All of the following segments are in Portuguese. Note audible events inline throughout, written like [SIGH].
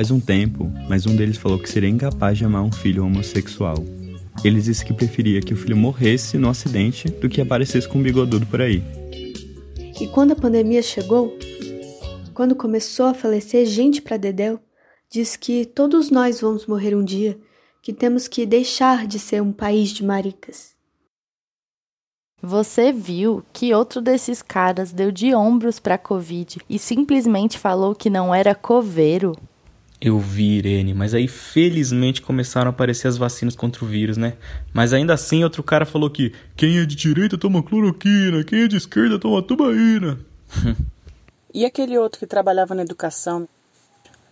Faz um tempo, mas um deles falou que seria incapaz de amar um filho homossexual. Ele disse que preferia que o filho morresse no acidente do que aparecesse com um bigodudo por aí. E quando a pandemia chegou, quando começou a falecer gente para Dedéu, diz que todos nós vamos morrer um dia, que temos que deixar de ser um país de maricas. Você viu que outro desses caras deu de ombros para a Covid e simplesmente falou que não era coveiro? Eu vi, Irene, mas aí felizmente começaram a aparecer as vacinas contra o vírus, né? Mas ainda assim, outro cara falou que quem é de direita toma cloroquina, quem é de esquerda toma tubaína. [LAUGHS] e aquele outro que trabalhava na educação?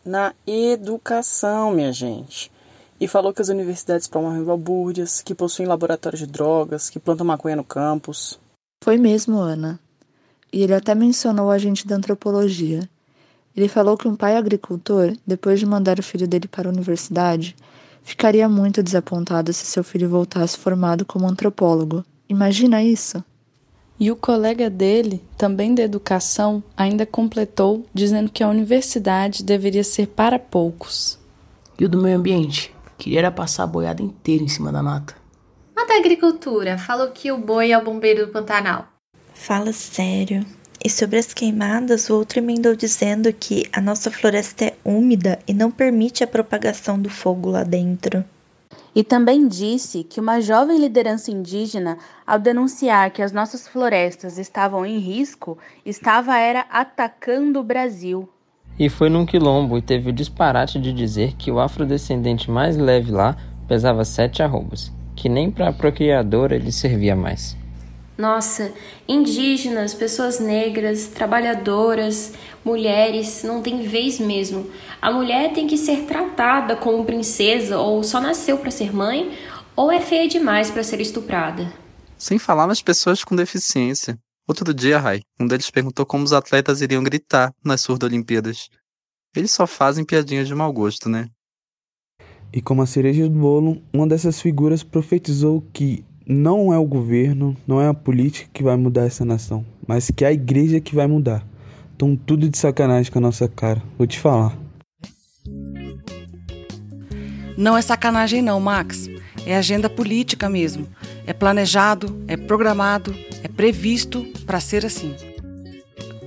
Na educação, minha gente. E falou que as universidades promovem balbúrdias, que possuem laboratórios de drogas, que plantam maconha no campus. Foi mesmo, Ana. E ele até mencionou o agente da antropologia. Ele falou que um pai agricultor, depois de mandar o filho dele para a universidade, ficaria muito desapontado se seu filho voltasse formado como antropólogo. Imagina isso! E o colega dele, também da educação, ainda completou dizendo que a universidade deveria ser para poucos. E o do meio ambiente? Queria passar a boiada inteira em cima da mata. A da agricultura falou que o boi é o bombeiro do Pantanal. Fala sério. E sobre as queimadas, o outro emendou dizendo que a nossa floresta é úmida e não permite a propagação do fogo lá dentro. E também disse que uma jovem liderança indígena, ao denunciar que as nossas florestas estavam em risco, estava era atacando o Brasil. E foi num quilombo e teve o disparate de dizer que o afrodescendente mais leve lá pesava sete arrobas, que nem para a procriadora ele servia mais. Nossa, indígenas, pessoas negras, trabalhadoras, mulheres, não tem vez mesmo. A mulher tem que ser tratada como princesa ou só nasceu para ser mãe ou é feia demais para ser estuprada. Sem falar nas pessoas com deficiência. Outro dia, Rai, um deles perguntou como os atletas iriam gritar nas surdo-olimpíadas. Eles só fazem piadinhas de mau gosto, né? E como a cereja do bolo, uma dessas figuras profetizou que não é o governo, não é a política que vai mudar essa nação, mas que é a igreja que vai mudar. Estão tudo de sacanagem com a nossa cara, vou te falar. Não é sacanagem não, Max. É agenda política mesmo. É planejado, é programado, é previsto para ser assim.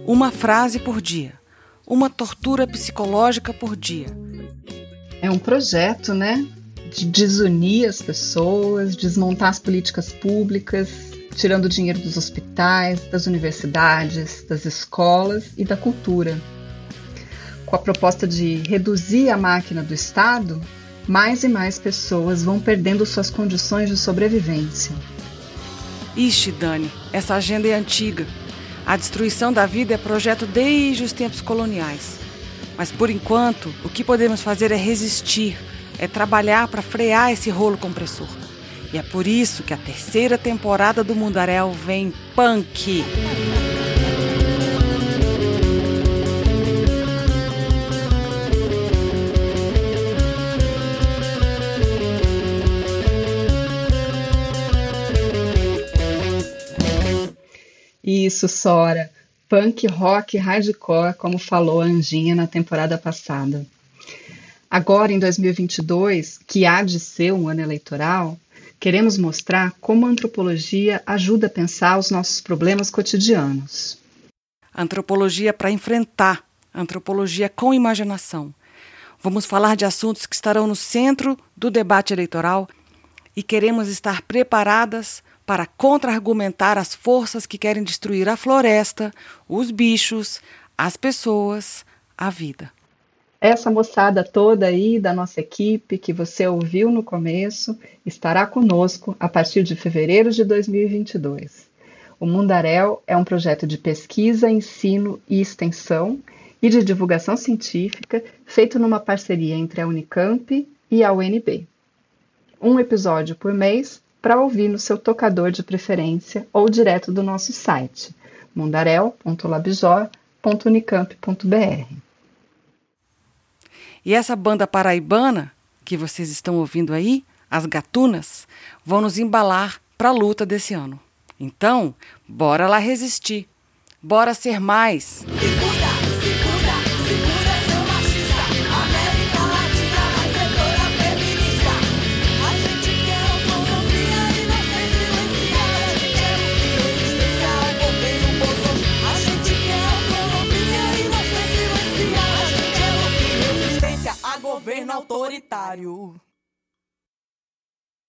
Uma frase por dia, uma tortura psicológica por dia. É um projeto, né? De desunir as pessoas, desmontar as políticas públicas, tirando dinheiro dos hospitais, das universidades, das escolas e da cultura. Com a proposta de reduzir a máquina do Estado, mais e mais pessoas vão perdendo suas condições de sobrevivência. Ixi, Dani, essa agenda é antiga. A destruição da vida é projeto desde os tempos coloniais. Mas por enquanto, o que podemos fazer é resistir é trabalhar para frear esse rolo compressor. E é por isso que a terceira temporada do Mundaréu vem punk. Isso, Sora. Punk, rock, hardcore, como falou a Anjinha na temporada passada. Agora, em 2022, que há de ser um ano eleitoral, queremos mostrar como a antropologia ajuda a pensar os nossos problemas cotidianos. Antropologia para enfrentar, antropologia com imaginação. Vamos falar de assuntos que estarão no centro do debate eleitoral e queremos estar preparadas para contra-argumentar as forças que querem destruir a floresta, os bichos, as pessoas, a vida. Essa moçada toda aí da nossa equipe que você ouviu no começo estará conosco a partir de fevereiro de 2022. O Mundaréu é um projeto de pesquisa, ensino e extensão e de divulgação científica feito numa parceria entre a Unicamp e a UNB. Um episódio por mês para ouvir no seu tocador de preferência ou direto do nosso site mundarel.labjor.unicamp.br. E essa banda paraibana que vocês estão ouvindo aí, as Gatunas, vão nos embalar para a luta desse ano. Então, bora lá resistir. Bora ser mais. Otário.